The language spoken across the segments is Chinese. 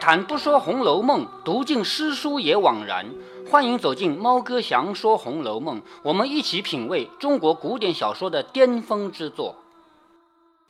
谈不说《红楼梦》，读尽诗书也枉然。欢迎走进猫哥祥说《红楼梦》，我们一起品味中国古典小说的巅峰之作。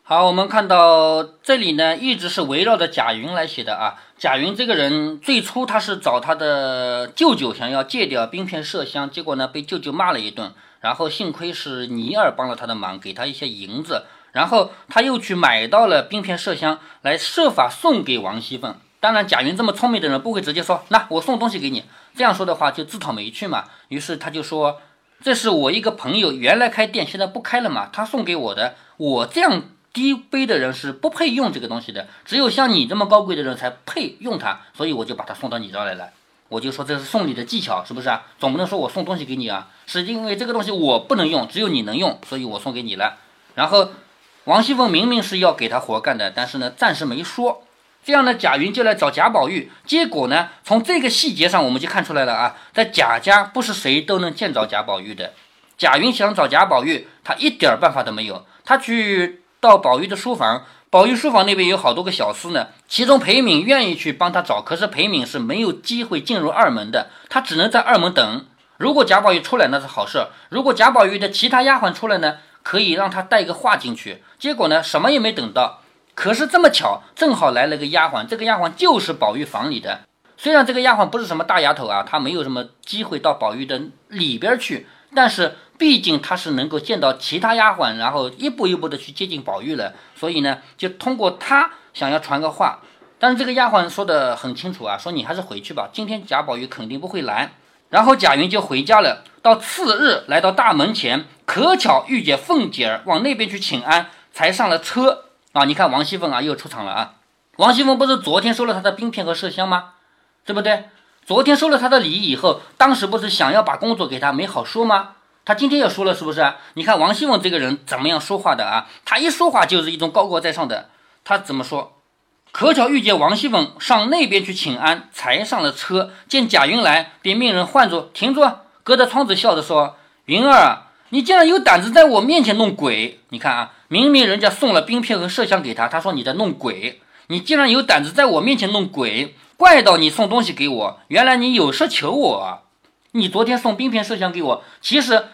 好，我们看到这里呢，一直是围绕着贾云来写的啊。贾云这个人，最初他是找他的舅舅想要戒掉冰片麝香，结果呢被舅舅骂了一顿，然后幸亏是尼尔帮了他的忙，给他一些银子，然后他又去买到了冰片麝香，来设法送给王熙凤。当然，贾云这么聪明的人不会直接说，那我送东西给你，这样说的话就自讨没趣嘛。于是他就说，这是我一个朋友原来开店，现在不开了嘛，他送给我的。我这样低卑的人是不配用这个东西的，只有像你这么高贵的人才配用它，所以我就把它送到你这儿来了。我就说这是送礼的技巧，是不是啊？总不能说我送东西给你啊，是因为这个东西我不能用，只有你能用，所以我送给你了。然后王熙凤明明是要给他活干的，但是呢，暂时没说。这样呢，贾云就来找贾宝玉，结果呢，从这个细节上我们就看出来了啊，在贾家不是谁都能见着贾宝玉的。贾云想找贾宝玉，他一点办法都没有。他去到宝玉的书房，宝玉书房那边有好多个小厮呢，其中裴敏愿意去帮他找，可是裴敏是没有机会进入二门的，他只能在二门等。如果贾宝玉出来，那是好事；如果贾宝玉的其他丫鬟出来呢，可以让他带一个话进去。结果呢，什么也没等到。可是这么巧，正好来了个丫鬟，这个丫鬟就是宝玉房里的。虽然这个丫鬟不是什么大丫头啊，她没有什么机会到宝玉的里边去，但是毕竟她是能够见到其他丫鬟，然后一步一步的去接近宝玉了，所以呢，就通过她想要传个话。但是这个丫鬟说的很清楚啊，说你还是回去吧，今天贾宝玉肯定不会来。然后贾云就回家了。到次日来到大门前，可巧遇见凤姐儿往那边去请安，才上了车。啊，你看王熙凤啊，又出场了啊！王熙凤不是昨天收了他的冰片和麝香吗？对不对？昨天收了他的礼以后，当时不是想要把工作给他没好说吗？他今天又说了，是不是？你看王熙凤这个人怎么样说话的啊？他一说话就是一种高高在上的。他怎么说？可巧遇见王熙凤上那边去请安，才上了车，见贾云来，便命人唤住，停住，隔着窗子笑着说：“云儿。”你竟然有胆子在我面前弄鬼！你看啊，明明人家送了冰片和麝香给他，他说你在弄鬼。你竟然有胆子在我面前弄鬼，怪到你送东西给我，原来你有事求我啊。你昨天送冰片麝香给我，其实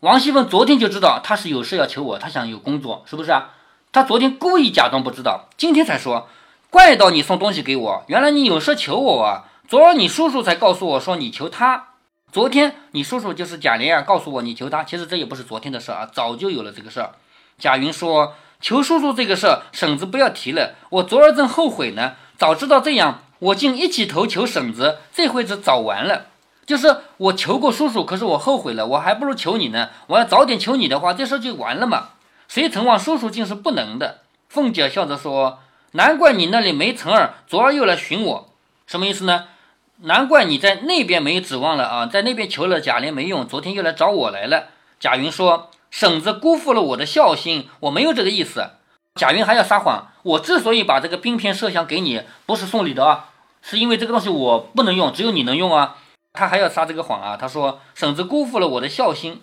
王熙凤昨天就知道他是有事要求我，他想有工作，是不是啊？他昨天故意假装不知道，今天才说，怪到你送东西给我，原来你有事求我啊。昨儿你叔叔才告诉我说你求他。昨天你叔叔就是贾琏啊，告诉我你求他，其实这也不是昨天的事啊，早就有了这个事儿。贾云说求叔叔这个事，婶子不要提了，我昨儿正后悔呢，早知道这样，我竟一起头求婶子，这回子早完了。就是我求过叔叔，可是我后悔了，我还不如求你呢。我要早点求你的话，这事就完了嘛。谁曾望叔叔竟是不能的。凤姐笑着说：“难怪你那里没成儿，昨儿又来寻我，什么意思呢？”难怪你在那边没指望了啊，在那边求了贾琏没用，昨天又来找我来了。贾云说：“婶子辜负了我的孝心，我没有这个意思。”贾云还要撒谎，我之所以把这个冰片麝香给你，不是送礼的啊，是因为这个东西我不能用，只有你能用啊。他还要撒这个谎啊，他说：“婶子辜负了我的孝心，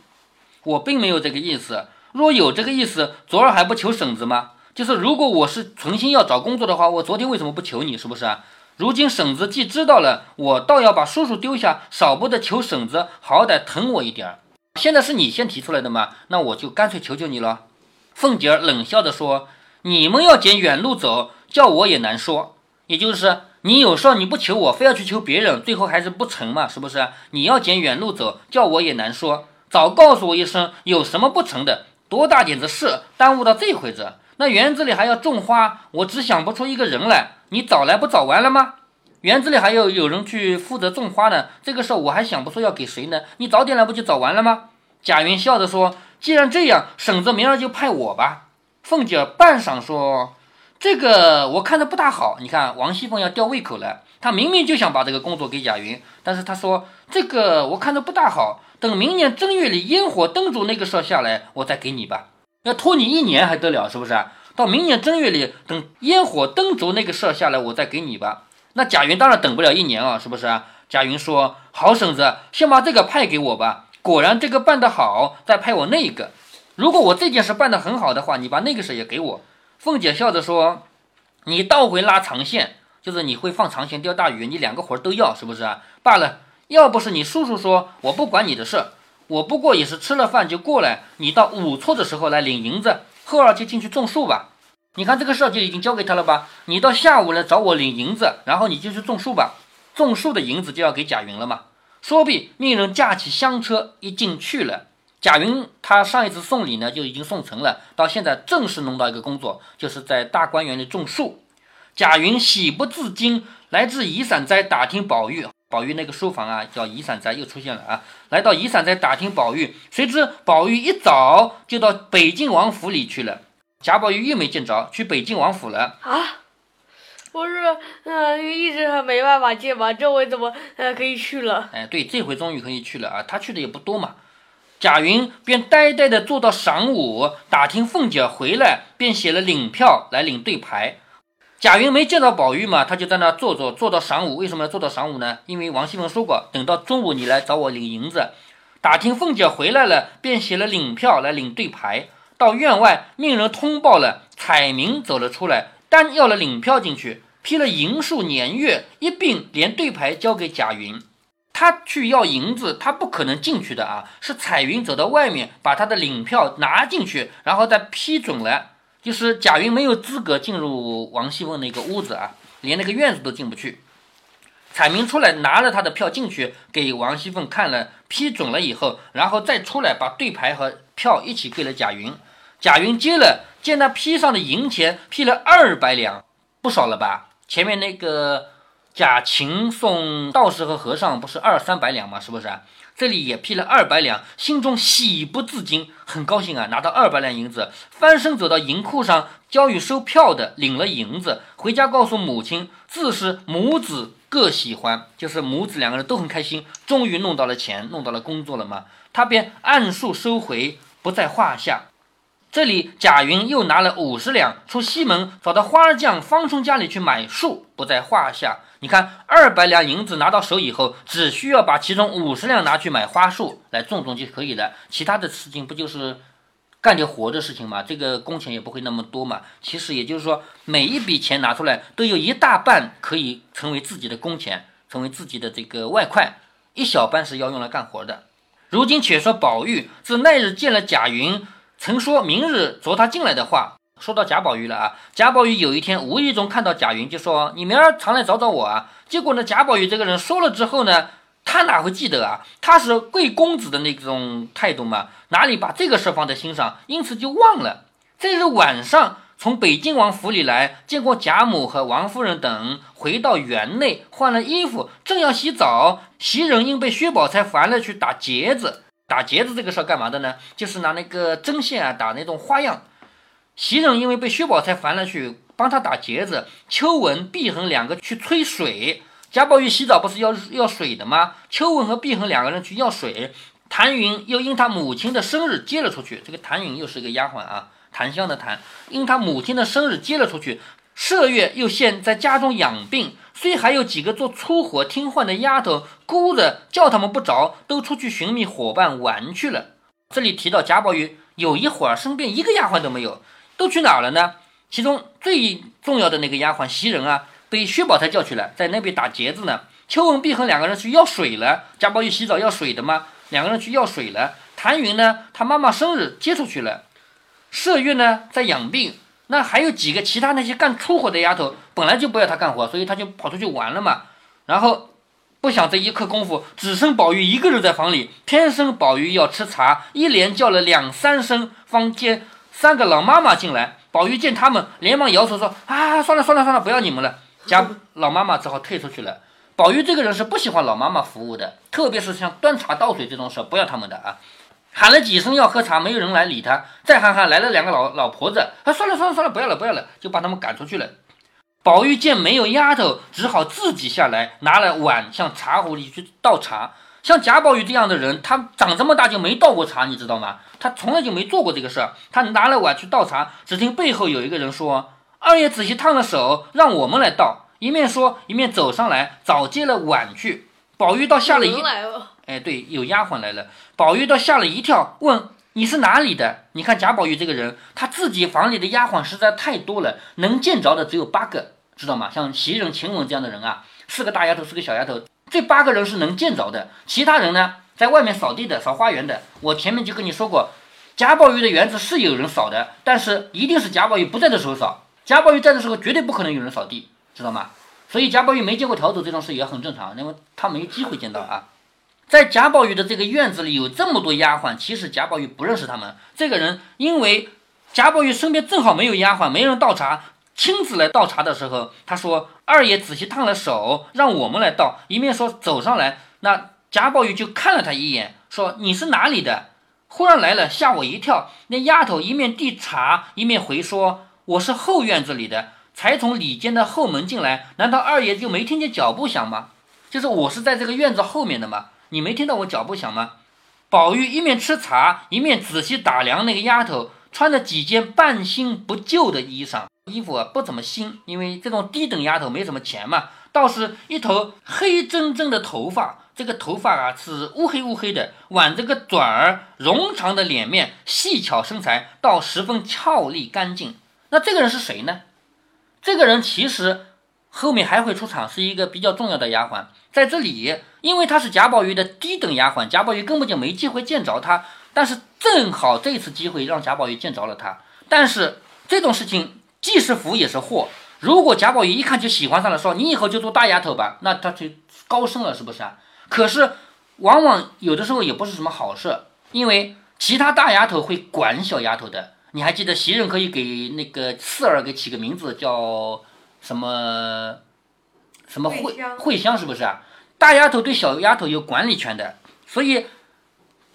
我并没有这个意思。若有这个意思，昨儿还不求婶子吗？就是如果我是存心要找工作的话，我昨天为什么不求你？是不是啊？”如今婶子既知道了，我倒要把叔叔丢下，少不得求婶子好歹疼我一点儿。现在是你先提出来的嘛，那我就干脆求求你了。凤姐儿冷笑着说：“你们要捡远路走，叫我也难说。也就是你有事你不求我，非要去求别人，最后还是不成嘛，是不是？你要捡远路走，叫我也难说。早告诉我一声，有什么不成的？多大点子事，耽误到这会子？那园子里还要种花，我只想不出一个人来。”你早来不早完了吗？园子里还有有人去负责种花呢，这个事我还想不出要给谁呢。你早点来不就早完了吗？贾云笑着说：“既然这样，婶子明儿就派我吧。”凤姐半晌说：“这个我看着不大好。你看王熙凤要吊胃口了，她明明就想把这个工作给贾云，但是她说这个我看着不大好，等明年正月里烟火灯烛那个事儿下来，我再给你吧。要拖你一年还得了，是不是？”到明年正月里，等烟火灯烛那个事儿下来，我再给你吧。那贾云当然等不了一年啊，是不是啊？贾云说：“好婶子，先把这个派给我吧。果然这个办得好，再派我那个。如果我这件事办得很好的话，你把那个事也给我。”凤姐笑着说：“你倒会拉长线，就是你会放长线钓大鱼，你两个活都要，是不是啊？罢了，要不是你叔叔说我不管你的事，我不过也是吃了饭就过来，你到午错的时候来领银子，后二就进去种树吧。你看这个事儿就已经交给他了吧？你到下午来找我领银子，然后你就去种树吧。种树的银子就要给贾云了嘛。说毕，命人驾起香车一进去了。贾云他上一次送礼呢就已经送成了，到现在正式弄到一个工作，就是在大观园里种树。贾云喜不自禁，来至移散斋打听宝玉。宝玉那个书房啊，叫移散斋，又出现了啊。来到移散斋打听宝玉，谁知宝玉一早就到北静王府里去了。贾宝玉又没见着，去北静王府了啊！不是，嗯，一直还没办法见嘛，这回怎么呃可以去了？哎，对，这回终于可以去了啊！他去的也不多嘛。贾云便呆呆的坐到晌午，打听凤姐回来，便写了领票来领对牌。贾云没见到宝玉嘛，他就在那坐坐，坐到晌午。为什么要坐到晌午呢？因为王熙凤说过，等到中午你来找我领银子。打听凤姐回来了，便写了领票来领对牌。到院外，命人通报了，彩明走了出来，单要了领票进去，批了银数年月，一并连对牌交给贾云。他去要银子，他不可能进去的啊，是彩云走到外面，把他的领票拿进去，然后再批准了，就是贾云没有资格进入王熙凤那个屋子啊，连那个院子都进不去。彩明出来拿了他的票进去，给王熙凤看了，批准了以后，然后再出来把对牌和票一起给了贾云。贾云接了，见他批上的银钱批了二百两，不少了吧？前面那个贾琴送道士和和尚不是二三百两吗？是不是？这里也批了二百两，心中喜不自禁，很高兴啊！拿到二百两银子，翻身走到银库上，交与收票的，领了银子，回家告诉母亲，自是母子各喜欢，就是母子两个人都很开心，终于弄到了钱，弄到了工作了嘛。他便按数收回，不在话下。这里贾云又拿了五十两出西门，找到花匠方冲家里去买树，不在话下。你看，二百两银子拿到手以后，只需要把其中五十两拿去买花树来种种就可以了。其他的事情不就是干点活的事情吗？这个工钱也不会那么多嘛。其实也就是说，每一笔钱拿出来，都有一大半可以成为自己的工钱，成为自己的这个外快，一小半是要用来干活的。如今且说宝玉自那日见了贾云。曾说明日捉他进来的话，说到贾宝玉了啊。贾宝玉有一天无意中看到贾云，就说：“你明儿常来找找我啊。”结果呢，贾宝玉这个人说了之后呢，他哪会记得啊？他是贵公子的那种态度嘛，哪里把这个事放在心上？因此就忘了。这日晚上从北京王府里来，见过贾母和王夫人等，回到园内换了衣服，正要洗澡，袭人因被薛宝钗烦了，去打结子。打结子这个事儿干嘛的呢？就是拿那个针线啊打那种花样。袭人因为被薛宝钗烦了，去帮他打结子。秋纹、碧痕两个去催水。贾宝玉洗澡不是要要水的吗？秋纹和碧痕两个人去要水。谭云又因他母亲的生日接了出去。这个谭云又是一个丫鬟啊，檀香的檀，因他母亲的生日接了出去。麝月又现在家中养病。虽还有几个做粗活听唤的丫头，姑子叫他们不着，都出去寻觅伙伴玩去了。这里提到贾宝玉有一会儿身边一个丫鬟都没有，都去哪了呢？其中最重要的那个丫鬟袭人啊，被薛宝钗叫去了，在那边打结子呢。秋文碧和两个人去要水了。贾宝玉洗澡要水的嘛？两个人去要水了。谭云呢，他妈妈生日接出去了。麝月呢，在养病。那还有几个其他那些干粗活的丫头，本来就不要他干活，所以他就跑出去玩了嘛。然后不想这一刻功夫，只剩宝玉一个人在房里。偏生宝玉要吃茶，一连叫了两三声，方见三个老妈妈进来。宝玉见他们，连忙摇头说：“啊，算了算了算了，不要你们了。”家老妈妈只好退出去了。宝玉这个人是不喜欢老妈妈服务的，特别是像端茶倒水这种事，不要他们的啊。喊了几声要喝茶，没有人来理他。再喊喊来了两个老老婆子，啊，算了算了算了，不要了不要了，就把他们赶出去了。宝玉见没有丫头，只好自己下来拿了碗向茶壶里去倒茶。像贾宝玉这样的人，他长这么大就没倒过茶，你知道吗？他从来就没做过这个事儿。他拿了碗去倒茶，只听背后有一个人说：“二爷仔细烫了手，让我们来倒。”一面说一面走上来，早接了碗去。宝玉倒吓了一。哎，对，有丫鬟来了，宝玉倒吓了一跳，问你是哪里的？你看贾宝玉这个人，他自己房里的丫鬟实在太多了，能见着的只有八个，知道吗？像袭人、晴雯这样的人啊，四个大丫头，四个小丫头，这八个人是能见着的，其他人呢，在外面扫地的、扫花园的。我前面就跟你说过，贾宝玉的园子是有人扫的，但是一定是贾宝玉不在的时候扫，贾宝玉在的时候绝对不可能有人扫地，知道吗？所以贾宝玉没见过条子这种事也很正常，因为他没机会见到啊。在贾宝玉的这个院子里有这么多丫鬟，其实贾宝玉不认识他们。这个人因为贾宝玉身边正好没有丫鬟，没人倒茶，亲自来倒茶的时候，他说：“二爷仔细烫了手，让我们来倒。”一面说走上来，那贾宝玉就看了他一眼，说：“你是哪里的？忽然来了，吓我一跳。”那丫头一面递茶，一面回说：“我是后院子里的。”才从里间的后门进来，难道二爷就没听见脚步响吗？就是我是在这个院子后面的吗？你没听到我脚步响吗？宝玉一面吃茶，一面仔细打量那个丫头，穿着几件半新不旧的衣裳，衣服啊不怎么新，因为这种低等丫头没什么钱嘛。倒是一头黑铮铮的头发，这个头发啊是乌黑乌黑的，挽着个转儿，容长的脸面，细巧身材，倒十分俏丽干净。那这个人是谁呢？这个人其实后面还会出场，是一个比较重要的丫鬟。在这里，因为她是贾宝玉的低等丫鬟，贾宝玉根本就没机会见着她。但是正好这次机会让贾宝玉见着了她。但是这种事情既是福也是祸。如果贾宝玉一看就喜欢上了，说你以后就做大丫头吧，那他就高升了，是不是啊？可是往往有的时候也不是什么好事，因为其他大丫头会管小丫头的。你还记得袭人可以给那个四儿给起个名字叫什么什么慧慧香是不是啊？大丫头对小丫头有管理权的，所以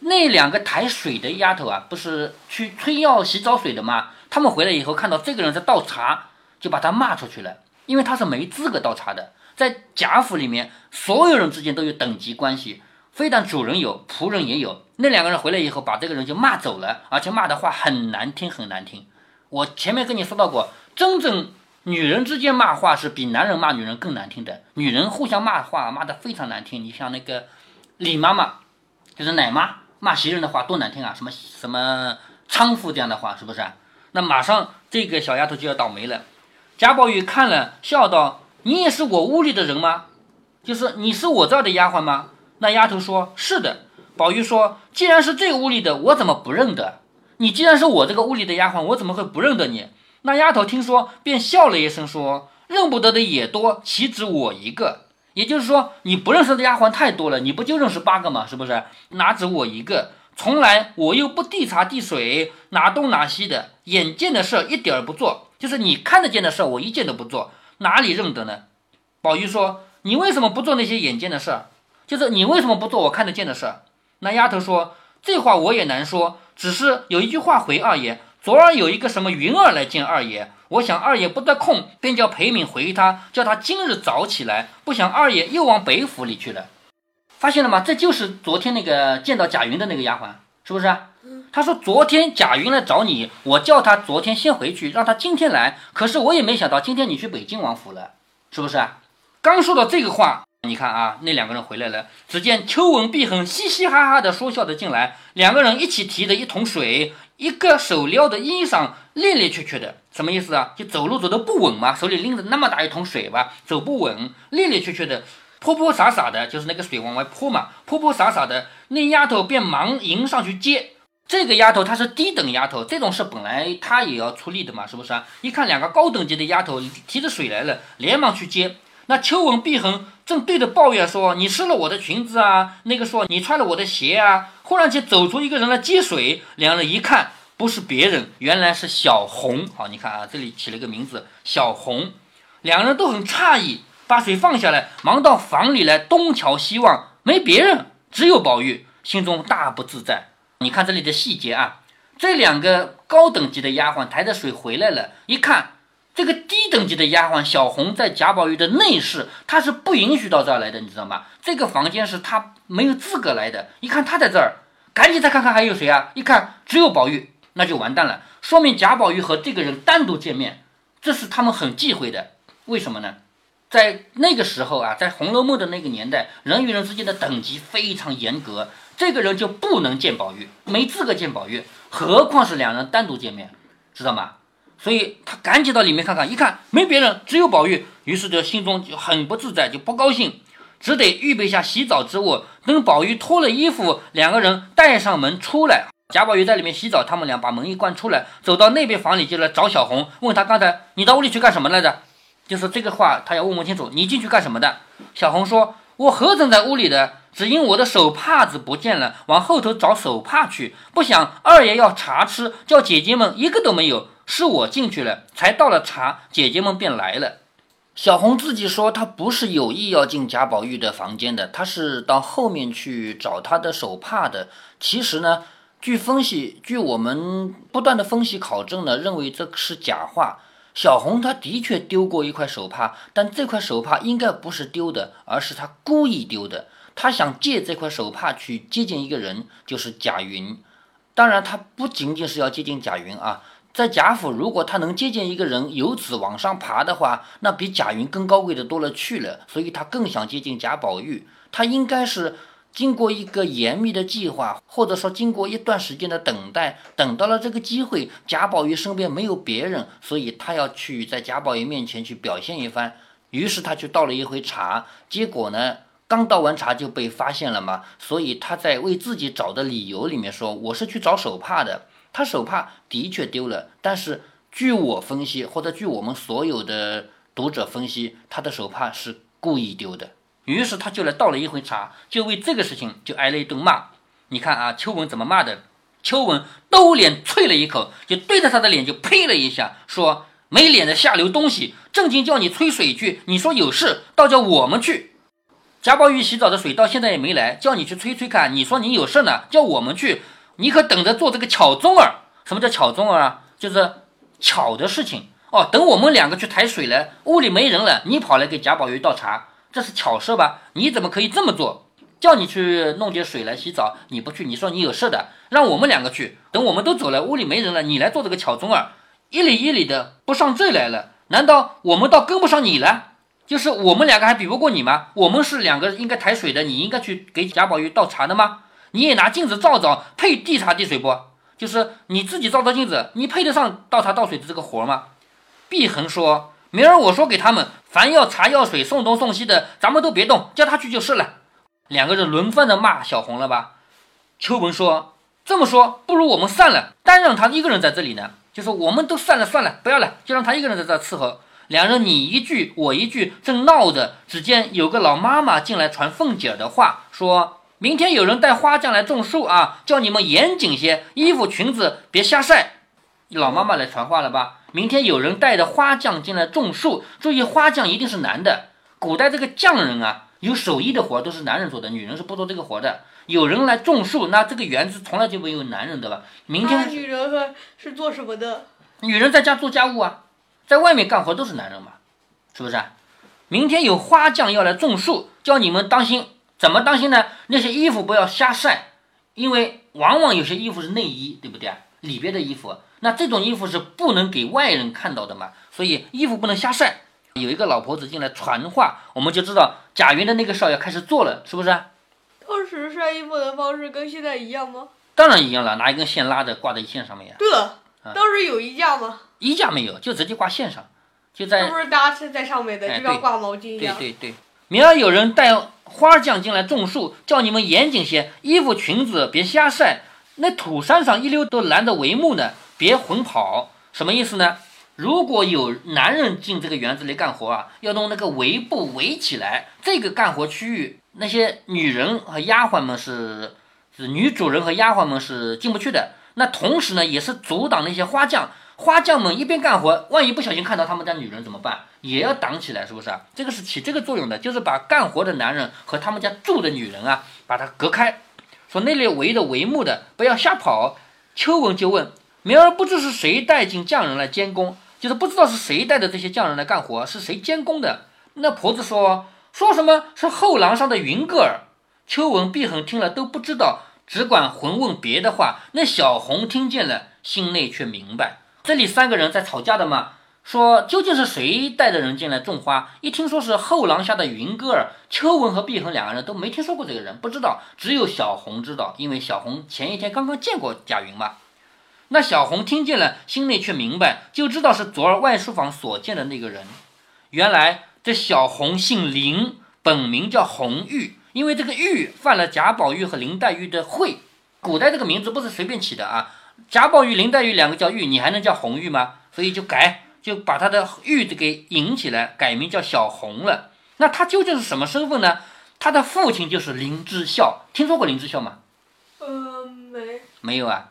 那两个抬水的丫头啊，不是去催要洗澡水的吗？他们回来以后看到这个人在倒茶，就把他骂出去了，因为他是没资格倒茶的。在贾府里面，所有人之间都有等级关系。非但主人有，仆人也有。那两个人回来以后，把这个人就骂走了，而且骂的话很难听，很难听。我前面跟你说到过，真正女人之间骂话是比男人骂女人更难听的。女人互相骂话骂的非常难听。你像那个李妈妈，就是奶妈骂袭人的话多难听啊，什么什么娼妇这样的话，是不是？那马上这个小丫头就要倒霉了。贾宝玉看了，笑道：“你也是我屋里的人吗？就是你是我这儿的丫鬟吗？”那丫头说：“是的。”宝玉说：“既然是这个屋里的，我怎么不认得？你既然是我这个屋里的丫鬟，我怎么会不认得你？”那丫头听说，便笑了一声，说：“认不得的也多，岂止我一个？也就是说，你不认识的丫鬟太多了，你不就认识八个吗？是不是？哪止我一个？从来我又不递茶递水，拿东拿西的，眼见的事一点儿不做，就是你看得见的事，我一件都不做，哪里认得呢？”宝玉说：“你为什么不做那些眼见的事？”就是你为什么不做我看得见的事？那丫头说：“这话我也难说，只是有一句话回二爷。昨儿有一个什么云儿来见二爷，我想二爷不得空，便叫裴敏回他，叫他今日早起来。不想二爷又往北府里去了。发现了吗？这就是昨天那个见到贾云的那个丫鬟，是不是？他说昨天贾云来找你，我叫他昨天先回去，让他今天来。可是我也没想到今天你去北京王府了，是不是？刚说到这个话。”你看啊，那两个人回来了。只见秋文、碧痕嘻嘻哈哈的说笑着进来，两个人一起提着一桶水，一个手撩的衣裳，趔趔趄趄的，什么意思啊？就走路走得不稳嘛，手里拎着那么大一桶水吧，走不稳，趔趔趄趄的，泼泼洒洒的，就是那个水往外泼嘛，泼泼洒洒的。那丫头便忙迎上去接。这个丫头她是低等丫头，这种事本来她也要出力的嘛，是不是啊？一看两个高等级的丫头提着水来了，连忙去接。那秋文、碧痕正对着抱怨说：“你湿了我的裙子啊！”那个说：“你穿了我的鞋啊！”忽然间走出一个人来接水，两人一看，不是别人，原来是小红。好，你看啊，这里起了个名字小红。两人都很诧异，把水放下来，忙到房里来东瞧西望，没别人，只有宝玉，心中大不自在。你看这里的细节啊，这两个高等级的丫鬟抬着水回来了，一看。这个低等级的丫鬟小红在贾宝玉的内室，她是不允许到这儿来的，你知道吗？这个房间是她没有资格来的。一看她在这儿，赶紧再看看还有谁啊？一看只有宝玉，那就完蛋了，说明贾宝玉和这个人单独见面，这是他们很忌讳的。为什么呢？在那个时候啊，在《红楼梦》的那个年代，人与人之间的等级非常严格，这个人就不能见宝玉，没资格见宝玉，何况是两人单独见面，知道吗？所以他赶紧到里面看看，一看没别人，只有宝玉，于是就心中就很不自在，就不高兴，只得预备下洗澡之物。等宝玉脱了衣服，两个人带上门出来，贾宝玉在里面洗澡，他们俩把门一关出来，走到那边房里就来找小红，问他刚才你到屋里去干什么来着？就是这个话，他要问问清楚，你进去干什么的？小红说：“我何曾在屋里的？只因我的手帕子不见了，往后头找手帕去。不想二爷要茶吃，叫姐姐们一个都没有，是我进去了，才倒了茶，姐姐们便来了。”小红自己说，她不是有意要进贾宝玉的房间的，她是到后面去找她的手帕的。其实呢，据分析，据我们不断的分析考证呢，认为这是假话。小红她的确丢过一块手帕，但这块手帕应该不是丢的，而是她故意丢的。她想借这块手帕去接近一个人，就是贾云。当然，她不仅仅是要接近贾云啊，在贾府，如果他能接近一个人，由此往上爬的话，那比贾云更高贵的多了去了。所以他更想接近贾宝玉。他应该是。经过一个严密的计划，或者说经过一段时间的等待，等到了这个机会，贾宝玉身边没有别人，所以他要去在贾宝玉面前去表现一番。于是他去倒了一回茶，结果呢，刚倒完茶就被发现了嘛。所以他在为自己找的理由里面说：“我是去找手帕的。”他手帕的确丢了，但是据我分析，或者据我们所有的读者分析，他的手帕是故意丢的。于是他就来倒了一回茶，就为这个事情就挨了一顿骂。你看啊，秋文怎么骂的？秋文兜脸啐了一口，就对着他的脸就呸了一下，说：“没脸的下流东西！正经叫你吹水去，你说有事，倒叫我们去。贾宝玉洗澡的水到现在也没来，叫你去吹吹看。你说你有事呢，叫我们去，你可等着做这个巧中儿。什么叫巧中儿啊？就是巧的事情哦。等我们两个去抬水了，屋里没人了，你跑来给贾宝玉倒茶。”这是巧事吧？你怎么可以这么做？叫你去弄点水来洗澡，你不去，你说你有事的，让我们两个去。等我们都走了，屋里没人了，你来做这个巧中儿，一里一里的不上这来了。难道我们倒跟不上你了？就是我们两个还比不过你吗？我们是两个应该抬水的，你应该去给贾宝玉倒茶的吗？你也拿镜子照照，配递茶递水不？就是你自己照照镜子，你配得上倒茶倒水的这个活吗？碧恒说。明儿我说给他们，凡要茶要水送东送西的，咱们都别动，叫他去就是了。两个人轮番的骂小红了吧？秋文说：“这么说，不如我们散了，单让他一个人在这里呢。就说我们都散了，算了，不要了，就让他一个人在这伺候。”两人你一句我一句，正闹着，只见有个老妈妈进来传凤姐的话，说明天有人带花匠来种树啊，叫你们严谨些，衣服裙子别瞎晒。老妈妈来传话了吧？明天有人带着花匠进来种树，注意花匠一定是男的。古代这个匠人啊，有手艺的活都是男人做的，女人是不做这个活的。有人来种树，那这个园子从来就没有男人的吧？明天女人是做什么的？女人在家做家务啊，在外面干活都是男人嘛，是不是？明天有花匠要来种树，叫你们当心。怎么当心呢？那些衣服不要瞎晒，因为往往有些衣服是内衣，对不对啊？里边的衣服。那这种衣服是不能给外人看到的嘛，所以衣服不能瞎晒。有一个老婆子进来传话，我们就知道贾云的那个事要开始做了，是不是？当时晒衣服的方式跟现在一样吗？当然一样了，拿一根线拉着挂在线上面呀。对了，当时有衣架吗？衣架没有，就直接挂线上，就在。是不是搭是在上面的，就像挂毛巾一样？对对对。明儿有人带花匠进来种树，叫你们严谨些，衣服裙子别瞎晒。那土山上一溜都拦着帷幕呢。别混跑，什么意思呢？如果有男人进这个园子里干活啊，要弄那个围布围起来，这个干活区域，那些女人和丫鬟们是，是女主人和丫鬟们是进不去的。那同时呢，也是阻挡那些花匠，花匠们一边干活，万一不小心看到他们家女人怎么办？也要挡起来，是不是啊？这个是起这个作用的，就是把干活的男人和他们家住的女人啊，把它隔开。说那里围着帷幕的，不要瞎跑。秋文就问。明儿不知是谁带进匠人来监工，就是不知道是谁带的这些匠人来干活，是谁监工的？那婆子说说什么是后廊上的云个儿。秋文、碧恒听了都不知道，只管混问别的话。那小红听见了，心内却明白，这里三个人在吵架的嘛。说究竟是谁带的人进来种花？一听说是后廊下的云哥儿，秋文和碧恒两个人都没听说过这个人，不知道，只有小红知道，因为小红前一天刚刚见过贾云嘛。那小红听见了，心内却明白，就知道是昨儿外书房所见的那个人。原来这小红姓林，本名叫红玉，因为这个玉犯了贾宝玉和林黛玉的讳。古代这个名字不是随便起的啊，贾宝玉、林黛玉两个叫玉，你还能叫红玉吗？所以就改，就把他的玉给引起来，改名叫小红了。那他究竟是什么身份呢？他的父亲就是林之孝，听说过林之孝吗？呃，没。没有啊。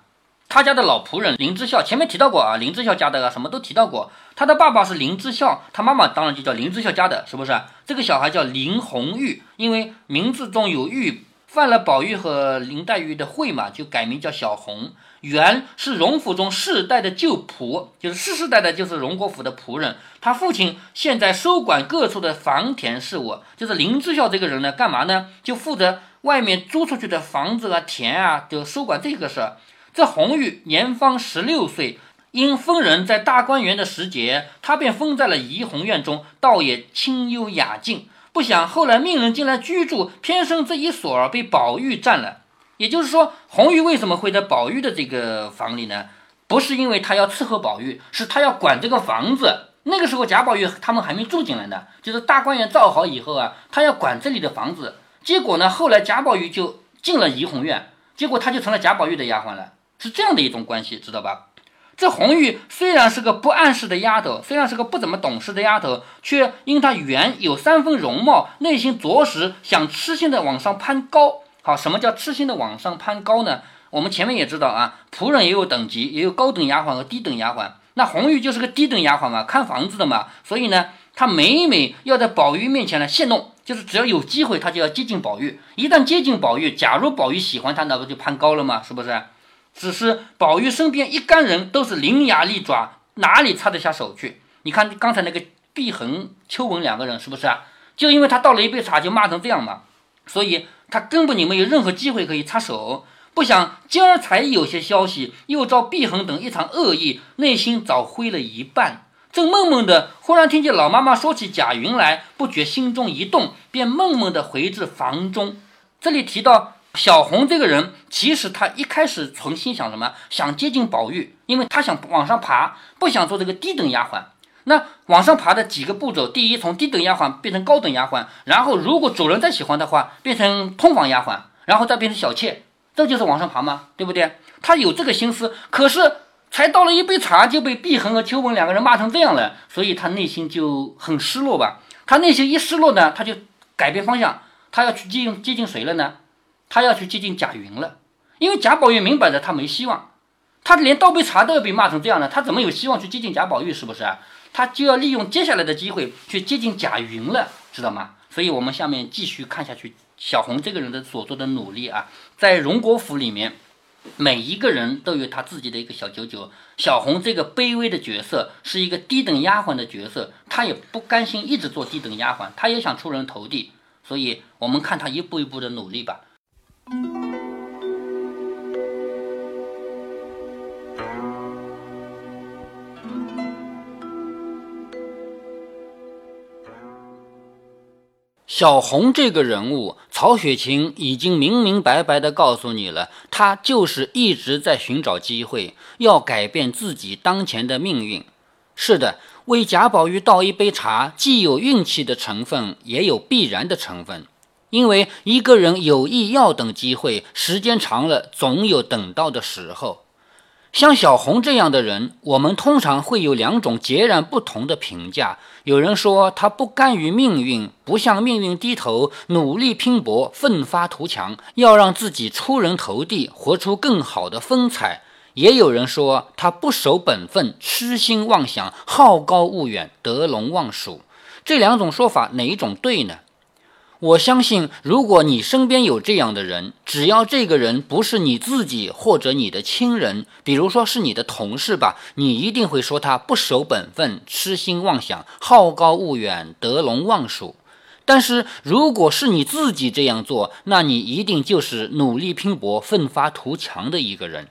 他家的老仆人林之孝，前面提到过啊，林之孝家的什么都提到过。他的爸爸是林之孝，他妈妈当然就叫林之孝家的，是不是？这个小孩叫林红玉，因为名字中有玉，犯了宝玉和林黛玉的讳嘛，就改名叫小红。原是荣府中世代的旧仆，就是世世代代就是荣国府的仆人。他父亲现在收管各处的房田事务，就是林之孝这个人呢，干嘛呢？就负责外面租出去的房子啊、田啊，就收管这个事儿。这红玉年方十六岁，因封人在大观园的时节，他便封在了怡红院中，倒也清幽雅静。不想后来命人进来居住，偏生这一所儿被宝玉占了。也就是说，红玉为什么会在宝玉的这个房里呢？不是因为他要伺候宝玉，是他要管这个房子。那个时候贾宝玉他们还没住进来呢，就是大观园造好以后啊，他要管这里的房子。结果呢，后来贾宝玉就进了怡红院，结果他就成了贾宝玉的丫鬟了。是这样的一种关系，知道吧？这红玉虽然是个不谙世的丫头，虽然是个不怎么懂事的丫头，却因她原有三分容貌，内心着实想痴心的往上攀高。好，什么叫痴心的往上攀高呢？我们前面也知道啊，仆人也有等级，也有高等丫鬟和低等丫鬟。那红玉就是个低等丫鬟嘛，看房子的嘛，所以呢，她每每要在宝玉面前呢戏弄，就是只要有机会，她就要接近宝玉。一旦接近宝玉，假如宝玉喜欢她，那不就攀高了吗？是不是？只是宝玉身边一干人都是伶牙俐爪，哪里插得下手去？你看刚才那个碧恒、秋纹两个人是不是啊？就因为他倒了一杯茶就骂成这样嘛，所以他根本就没有任何机会可以插手。不想今儿才有些消息，又遭碧恒等一场恶意，内心早灰了一半。正闷闷的，忽然听见老妈妈说起贾云来，不觉心中一动，便闷闷的回至房中。这里提到。小红这个人，其实她一开始存心想什么？想接近宝玉，因为她想往上爬，不想做这个低等丫鬟。那往上爬的几个步骤，第一，从低等丫鬟变成高等丫鬟，然后如果主人再喜欢的话，变成通房丫鬟，然后再变成小妾，这就是往上爬吗？对不对？他有这个心思，可是才倒了一杯茶，就被碧痕和秋纹两个人骂成这样了，所以他内心就很失落吧。他内心一失落呢，他就改变方向，他要去接近接近谁了呢？他要去接近贾云了，因为贾宝玉明摆着他没希望，他连倒杯茶都要被骂成这样了，他怎么有希望去接近贾宝玉？是不是啊？他就要利用接下来的机会去接近贾云了，知道吗？所以我们下面继续看下去，小红这个人的所做的努力啊，在荣国府里面，每一个人都有他自己的一个小九九。小红这个卑微的角色是一个低等丫鬟的角色，她也不甘心一直做低等丫鬟，她也想出人头地。所以我们看她一步一步的努力吧。小红这个人物，曹雪芹已经明明白白的告诉你了，他就是一直在寻找机会，要改变自己当前的命运。是的，为贾宝玉倒一杯茶，既有运气的成分，也有必然的成分。因为一个人有意要等机会，时间长了，总有等到的时候。像小红这样的人，我们通常会有两种截然不同的评价。有人说他不甘于命运，不向命运低头，努力拼搏，奋发图强，要让自己出人头地，活出更好的风采。也有人说他不守本分，痴心妄想，好高骛远，得陇望蜀。这两种说法，哪一种对呢？我相信，如果你身边有这样的人，只要这个人不是你自己或者你的亲人，比如说是你的同事吧，你一定会说他不守本分、痴心妄想、好高骛远、得陇望蜀。但是如果是你自己这样做，那你一定就是努力拼搏、奋发图强的一个人。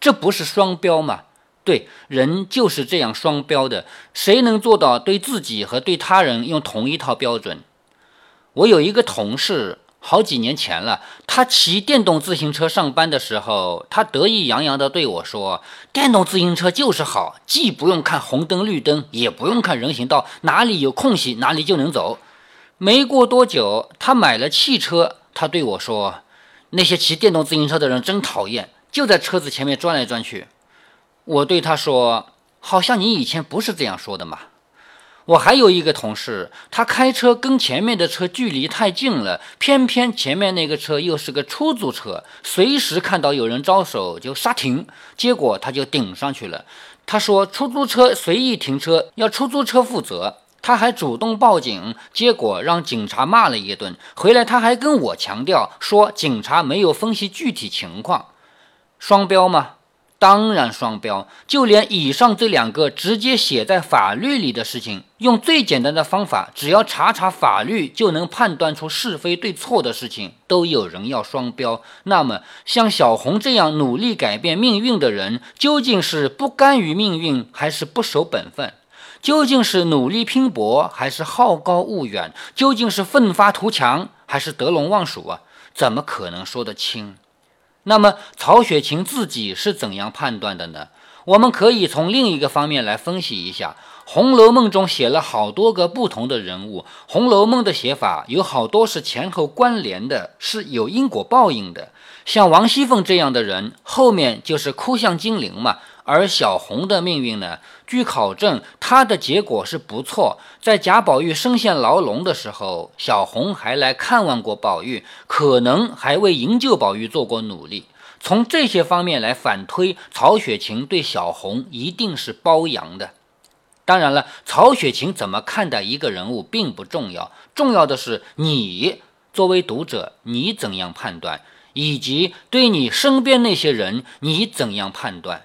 这不是双标吗？对，人就是这样双标的。谁能做到对自己和对他人用同一套标准？我有一个同事，好几年前了，他骑电动自行车上班的时候，他得意洋洋地对我说：“电动自行车就是好，既不用看红灯绿灯，也不用看人行道，哪里有空隙哪里就能走。”没过多久，他买了汽车，他对我说：“那些骑电动自行车的人真讨厌，就在车子前面转来转去。”我对他说：“好像你以前不是这样说的嘛。”我还有一个同事，他开车跟前面的车距离太近了，偏偏前面那个车又是个出租车，随时看到有人招手就刹停，结果他就顶上去了。他说出租车随意停车要出租车负责，他还主动报警，结果让警察骂了一顿。回来他还跟我强调说警察没有分析具体情况，双标吗？当然双标，就连以上这两个直接写在法律里的事情，用最简单的方法，只要查查法律就能判断出是非对错的事情，都有人要双标。那么，像小红这样努力改变命运的人，究竟是不甘于命运，还是不守本分？究竟是努力拼搏，还是好高骛远？究竟是奋发图强，还是得陇望蜀啊？怎么可能说得清？那么曹雪芹自己是怎样判断的呢？我们可以从另一个方面来分析一下。《红楼梦》中写了好多个不同的人物，《红楼梦》的写法有好多是前后关联的，是有因果报应的。像王熙凤这样的人，后面就是哭像金陵嘛。而小红的命运呢？据考证，她的结果是不错。在贾宝玉身陷牢笼的时候，小红还来看望过宝玉，可能还为营救宝玉做过努力。从这些方面来反推，曹雪芹对小红一定是包养的。当然了，曹雪芹怎么看待一个人物并不重要，重要的是你作为读者，你怎样判断，以及对你身边那些人，你怎样判断。